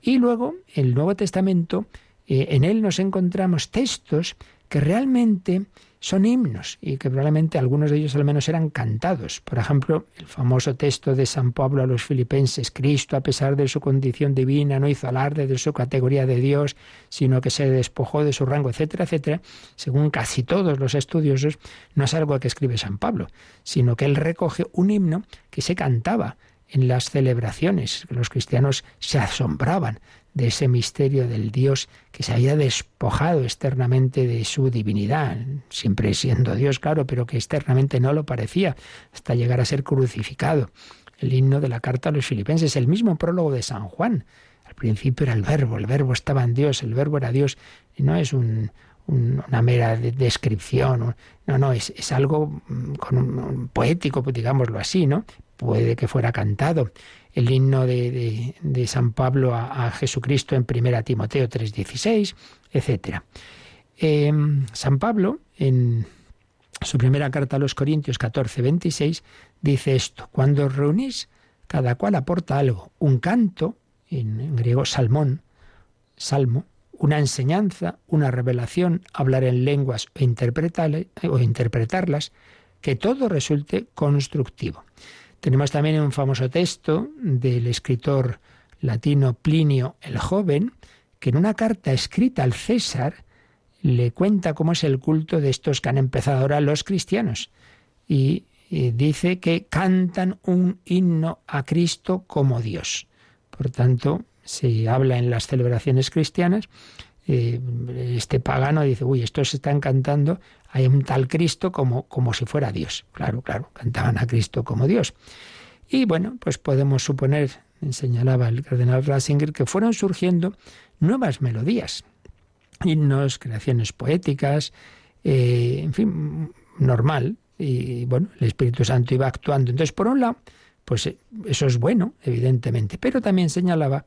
Y luego, el Nuevo Testamento, eh, en él nos encontramos textos que realmente son himnos y que probablemente algunos de ellos al menos eran cantados. Por ejemplo, el famoso texto de San Pablo a los filipenses, Cristo a pesar de su condición divina no hizo alarde de su categoría de Dios, sino que se despojó de su rango, etcétera, etcétera, según casi todos los estudiosos, no es algo que escribe San Pablo, sino que él recoge un himno que se cantaba en las celebraciones, que los cristianos se asombraban de ese misterio del Dios que se había despojado externamente de su divinidad, siempre siendo Dios, claro, pero que externamente no lo parecía, hasta llegar a ser crucificado. El himno de la carta a los filipenses, el mismo prólogo de San Juan. Al principio era el verbo, el verbo estaba en Dios, el verbo era Dios, y no es una mera descripción, no, no, es, es algo mm, poético, digámoslo así, ¿no? Puede que fuera cantado el himno de, San Pablo a, Jesucristo en 1 Timoteo 3:16, etc. Em, San Pablo, en su primera carta a los Corintios 14:26, dice esto, cuando os reunís, cada cual aporta algo, un canto, en, griego salmón, salmo, una enseñanza, una revelación, hablar en lenguas o interpretarlas, que todo resulte constructivo. Tenemos también un famoso texto del escritor latino Plinio el Joven, que en una carta escrita al César le cuenta cómo es el culto de estos que han empezado ahora los cristianos. Y, dice que cantan un himno a Cristo como Dios. Por tanto, se habla en las celebraciones cristianas eh, este pagano dice, uy, estos están cantando hay un tal Cristo como, como si fuera Dios. Claro, claro, cantaban a Cristo como Dios. Y bueno, pues podemos suponer, señalaba el cardenal Ratzinger, que fueron surgiendo nuevas melodías, himnos, creaciones poéticas, eh, en fin, normal. Y bueno, el Espíritu Santo iba actuando. Entonces, por un lado, pues eh, eso es bueno, evidentemente, pero también señalaba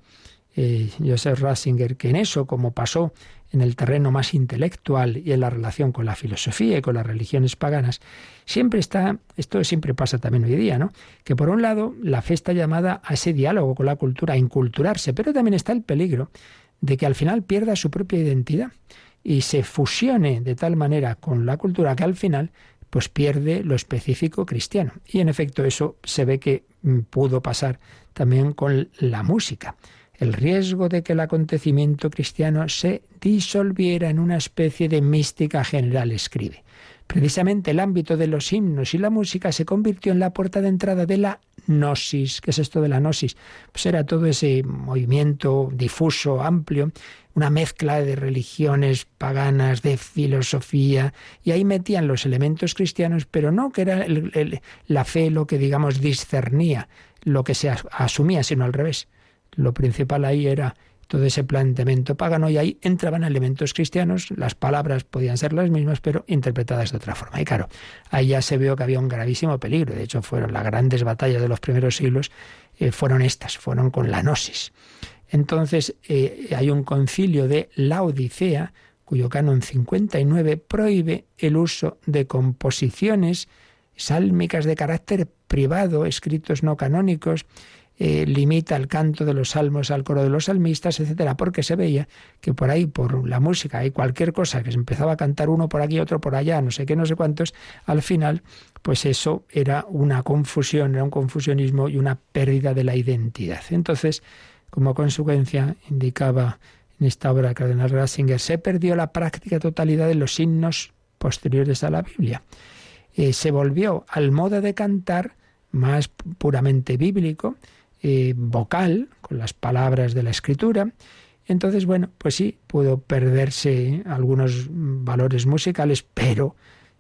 eh, Joseph Ratzinger que en eso, como pasó en el terreno más intelectual y en la relación con la filosofía y con las religiones paganas, siempre está, esto siempre pasa también hoy día, ¿no? Que por un lado la fe está llamada a ese diálogo con la cultura, a inculturarse, pero también está el peligro de que al final pierda su propia identidad y se fusione de tal manera con la cultura que al final pues pierde lo específico cristiano. Y en efecto eso se ve que mm, pudo pasar también con la música el riesgo de que el acontecimiento cristiano se disolviera en una especie de mística general, escribe. Precisamente el ámbito de los himnos y la música se convirtió en la puerta de entrada de la gnosis. ¿Qué es esto de la gnosis? Pues era todo ese movimiento difuso, amplio, una mezcla de religiones paganas, de filosofía, y ahí metían los elementos cristianos, pero no que era la fe lo que, digamos, discernía lo que se asumía, sino al revés lo principal ahí era todo ese planteamiento pagano y ahí entraban elementos cristianos, las palabras podían ser las mismas, pero interpretadas de otra forma. Y claro, ahí ya se vio que había un gravísimo peligro. De hecho, fueron las grandes batallas de los primeros siglos, eh, fueron estas, fueron con la gnosis. Entonces, eh, hay un concilio de la Odisea, cuyo canon 59 prohíbe el uso de composiciones sálmicas de carácter privado, escritos no canónicos, eh, limita el canto de los salmos al coro de los salmistas, etcétera, porque se veía que por ahí, por la música y cualquier cosa que se empezaba a cantar uno por aquí, otro por allá, no sé qué, no sé cuántos, al final, pues eso era una confusión, era un confusionismo y una pérdida de la identidad. Entonces, como consecuencia, indicaba en esta obra el cardenal Ratzinger, se perdió la práctica totalidad de los signos posteriores a la Biblia. Eh, se volvió al modo de cantar más puramente bíblico, eh, vocal, con las palabras de la escritura. Entonces, bueno, pues sí, pudo perderse algunos valores musicales, pero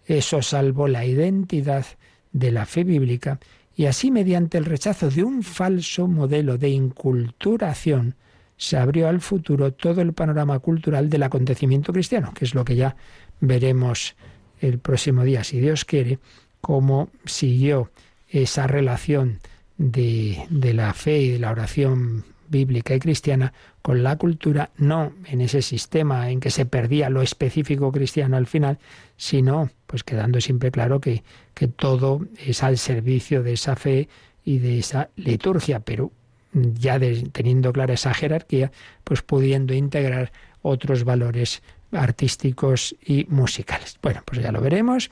eso salvó la identidad de la fe bíblica y así mediante el rechazo de un falso modelo de inculturación se abrió al futuro todo el panorama cultural del acontecimiento cristiano, que es lo que ya veremos el próximo día, si Dios quiere, cómo siguió esa relación de, la fe y de la oración bíblica y cristiana con la cultura, no en ese sistema en que se perdía lo específico cristiano al final, sino pues quedando siempre claro que, que todo es al servicio de esa fe y de esa liturgia, pero ya teniendo clara esa jerarquía, pues pudiendo integrar otros valores artísticos y musicales. Bueno, pues ya lo veremos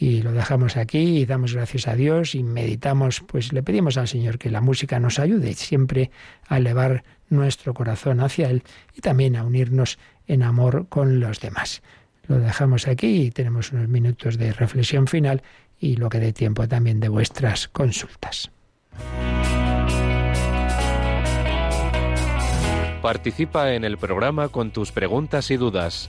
y lo dejamos aquí y damos gracias a Dios y meditamos, pues le pedimos al Señor que la música nos ayude siempre a elevar nuestro corazón hacia Él y también a unirnos en amor con los demás. Lo dejamos aquí y tenemos unos minutos de reflexión final y lo que dé tiempo también de vuestras consultas. Participa en el programa con tus preguntas y dudas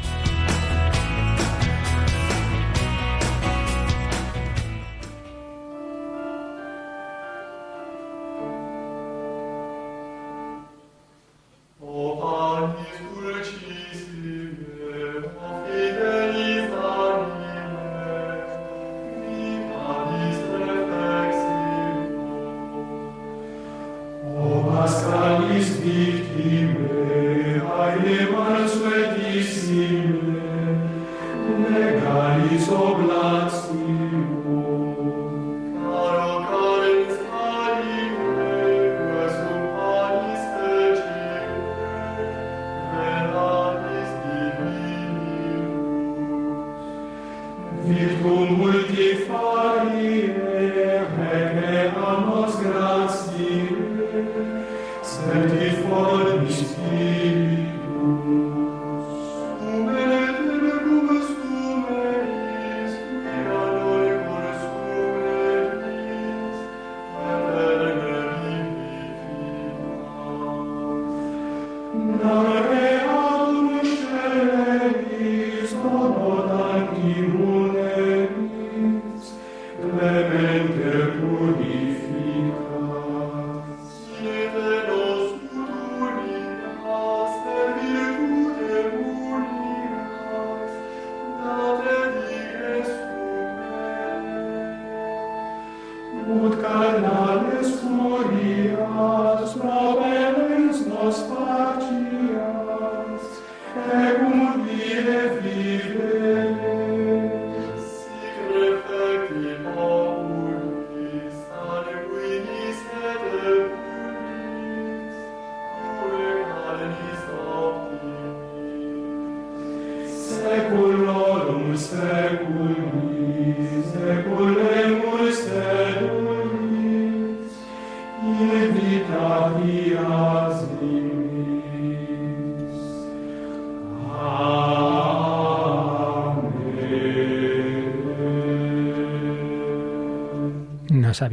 ut care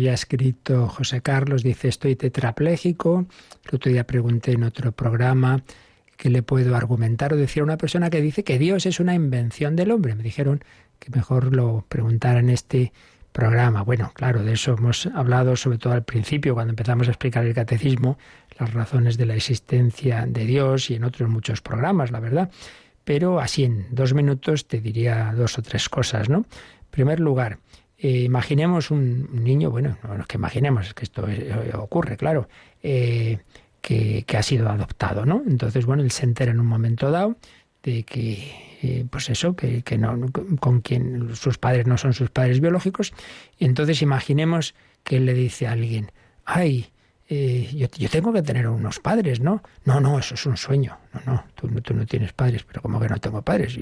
había escrito José Carlos, dice, estoy tetrapléjico. El otro día pregunté en otro programa qué le puedo argumentar o decir a una persona que dice que Dios es una invención del hombre. Me dijeron que mejor lo preguntara en este programa. Bueno, claro, de eso hemos hablado sobre todo al principio, cuando empezamos a explicar el catecismo, las razones de la existencia de Dios y en otros muchos programas, la verdad. Pero así en dos minutos te diría dos o tres cosas, ¿no? En primer lugar, eh, imaginemos un niño, bueno, no es que imaginemos, es que esto eh, ocurre, claro, eh, que, ha sido adoptado, ¿no? Entonces, bueno, él se entera en un momento dado de que, pues eso, que, que, no, con quien sus padres no son sus padres biológicos, y entonces imaginemos que él le dice a alguien, ay, yo, yo, tengo que tener unos padres, ¿no? No, no, eso es un sueño. No, no, tú, tú no tienes padres, pero como que no tengo padres.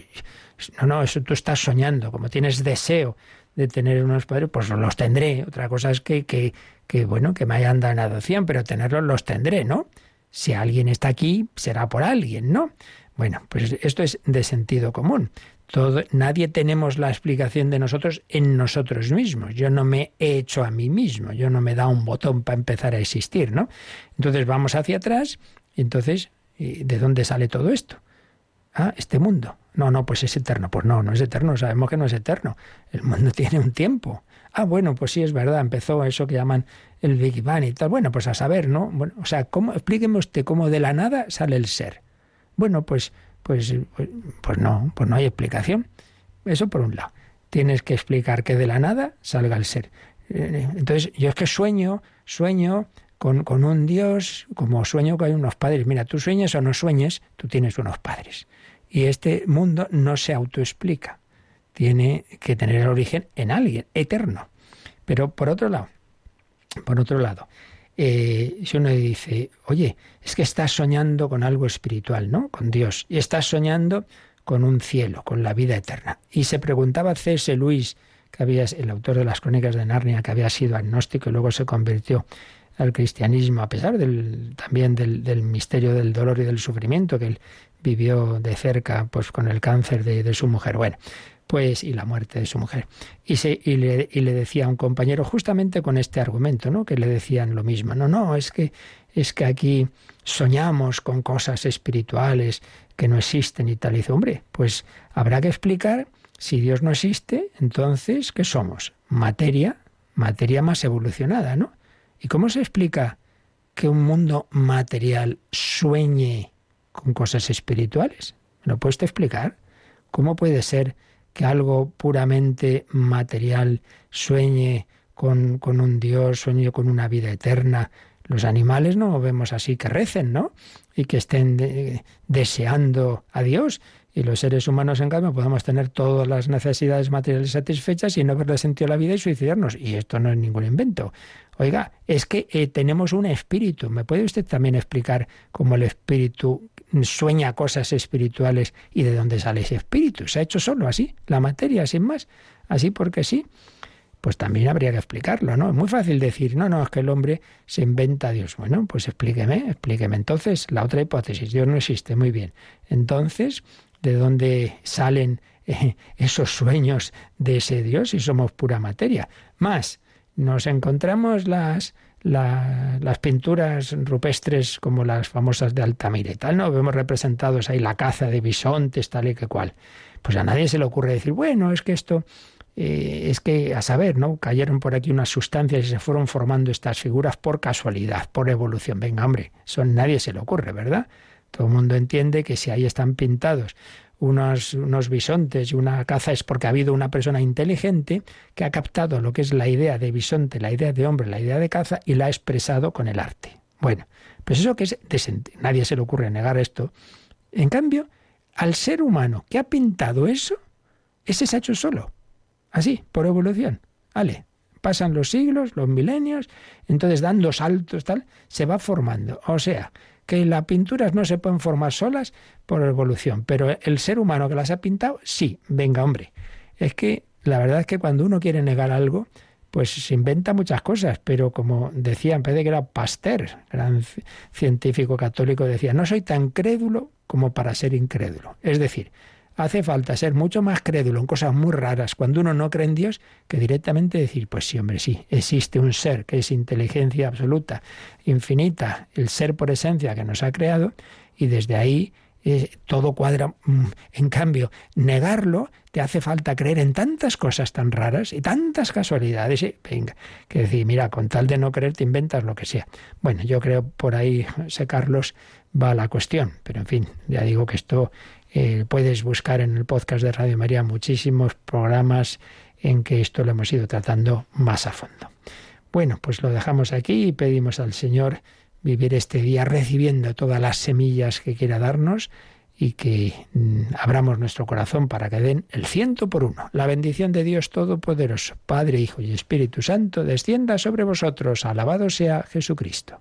No, no, eso tú estás soñando, como tienes deseo de tener unos padres, pues los tendré. Otra cosa es que, que, que, bueno, que me hayan dado en adopción, pero tenerlos los tendré, ¿no? Si alguien está aquí, será por alguien, ¿no? Bueno, pues esto es de sentido común. Todo, nadie tenemos la explicación de nosotros en nosotros mismos. Yo no me he hecho a mí mismo, yo no me da un botón para empezar a existir, ¿no? Entonces vamos hacia atrás y entonces, ¿de dónde sale todo esto? Ah, este mundo. No, no, pues es eterno. Pues no, no es eterno, sabemos que no es eterno. El mundo tiene un tiempo. Ah, bueno, pues sí es verdad, empezó eso que llaman el Big Bang y tal. Bueno, pues a saber, ¿no? Bueno, o sea, ¿cómo, explíqueme usted cómo de la nada sale el ser. Bueno, pues, pues, pues, pues no, pues no hay explicación. Eso por un lado. Tienes que explicar que de la nada salga el ser. Eh, entonces, yo es que sueño, sueño con, con un Dios, como sueño que hay unos padres. Mira, tú sueñes o no sueñes, tú tienes unos padres. Y este mundo no se autoexplica. Tiene que tener el origen en alguien, eterno. Pero por otro lado, por otro lado, eh, si uno dice, oye, es que estás soñando con algo espiritual, ¿no? Con Dios. Y estás soñando con un cielo, con la vida eterna. Y se preguntaba C.S. Luis, que había, el autor de las crónicas de Narnia, que había sido agnóstico y luego se convirtió al cristianismo, a pesar del, también del, del, misterio del dolor y del sufrimiento que él vivió de cerca pues con el cáncer de, su mujer. Bueno, pues y la muerte de su mujer. Y, se, y, le, y le decía a un compañero justamente con este argumento, ¿no? Que le decían lo mismo. No, no, es que es que aquí soñamos con cosas espirituales que no existen y tal. Y dice, hombre, pues habrá que explicar si Dios no existe, entonces, ¿qué somos? Materia, materia más evolucionada, ¿no? ¿Y cómo se explica que un mundo material sueñe con cosas espirituales. ¿Me lo puedes explicar? ¿Cómo puede ser que algo puramente material sueñe con, con un Dios, sueñe con una vida eterna? Los animales no vemos así que recen, ¿no? Y que estén deseando a Dios. Y los seres humanos, en cambio, podemos tener todas las necesidades materiales satisfechas y no haberle sentido la vida y suicidarnos. Y esto no es ningún invento. Oiga, es que eh, tenemos un espíritu. ¿Me puede usted también explicar cómo el espíritu sueña cosas espirituales y de dónde sale ese espíritu. Se ha hecho solo así, la materia, sin más, así porque sí. Pues también habría que explicarlo, ¿no? Es muy fácil decir, no, no, es que el hombre se inventa a Dios. Bueno, pues explíqueme, explíqueme. Entonces, la otra hipótesis, Dios no existe, muy bien. Entonces, ¿de dónde salen eh, esos sueños de ese Dios si somos pura materia? Más, nos encontramos las las pinturas rupestres como las famosas de Altamira y tal, ¿no? Vemos representados ahí la caza de bisontes, tal y que cual. Pues a nadie se le ocurre decir, bueno, es que esto, eh, es que a saber, ¿no? Cayeron por aquí unas sustancias y se fueron formando estas figuras por casualidad, por evolución. Venga, hombre, eso a nadie se le ocurre, ¿verdad? Todo el mundo entiende que si ahí están pintados unos, unos bisontes y una caza es porque ha habido una persona inteligente que ha captado lo que es la idea de bisonte, la idea de hombre, la idea de caza y la ha expresado con el arte. Bueno, pues eso que es decente, nadie se le ocurre negar esto. En cambio, al ser humano que ha pintado eso, ese se ha hecho solo, así, por evolución. Vale, pasan los siglos, los milenios, entonces dando saltos, tal, se va formando. O sea, que las pinturas no se pueden formar solas por evolución, pero el ser humano que las ha pintado, sí, venga hombre. Es que la verdad es que cuando uno quiere negar algo, pues se inventa muchas cosas, pero como decía, en vez de que era Pasteur, gran científico católico, decía, no soy tan crédulo como para ser incrédulo. Es decir, hace falta ser mucho más crédulo en cosas muy raras cuando uno no cree en Dios que directamente decir, pues sí, hombre, sí, existe un ser que es inteligencia absoluta, infinita, el ser por esencia que nos ha creado, y desde ahí eh, todo cuadra. Mm, en cambio, negarlo te hace falta creer en tantas cosas tan raras y tantas casualidades. Venga, que decir, mira, con tal de no creer te inventas lo que sea. Bueno, yo creo por ahí, sé Carlos, va la cuestión. Pero en fin, ya digo que esto eh, puedes buscar en el podcast de Radio María muchísimos programas en que esto lo hemos ido tratando más a fondo. Bueno, pues lo dejamos aquí y pedimos al Señor vivir este día recibiendo todas las semillas que quiera darnos y que mm, abramos nuestro corazón para que den el ciento por uno. La bendición de Dios Todopoderoso, Padre, Hijo y Espíritu Santo, descienda sobre vosotros. Alabado sea Jesucristo.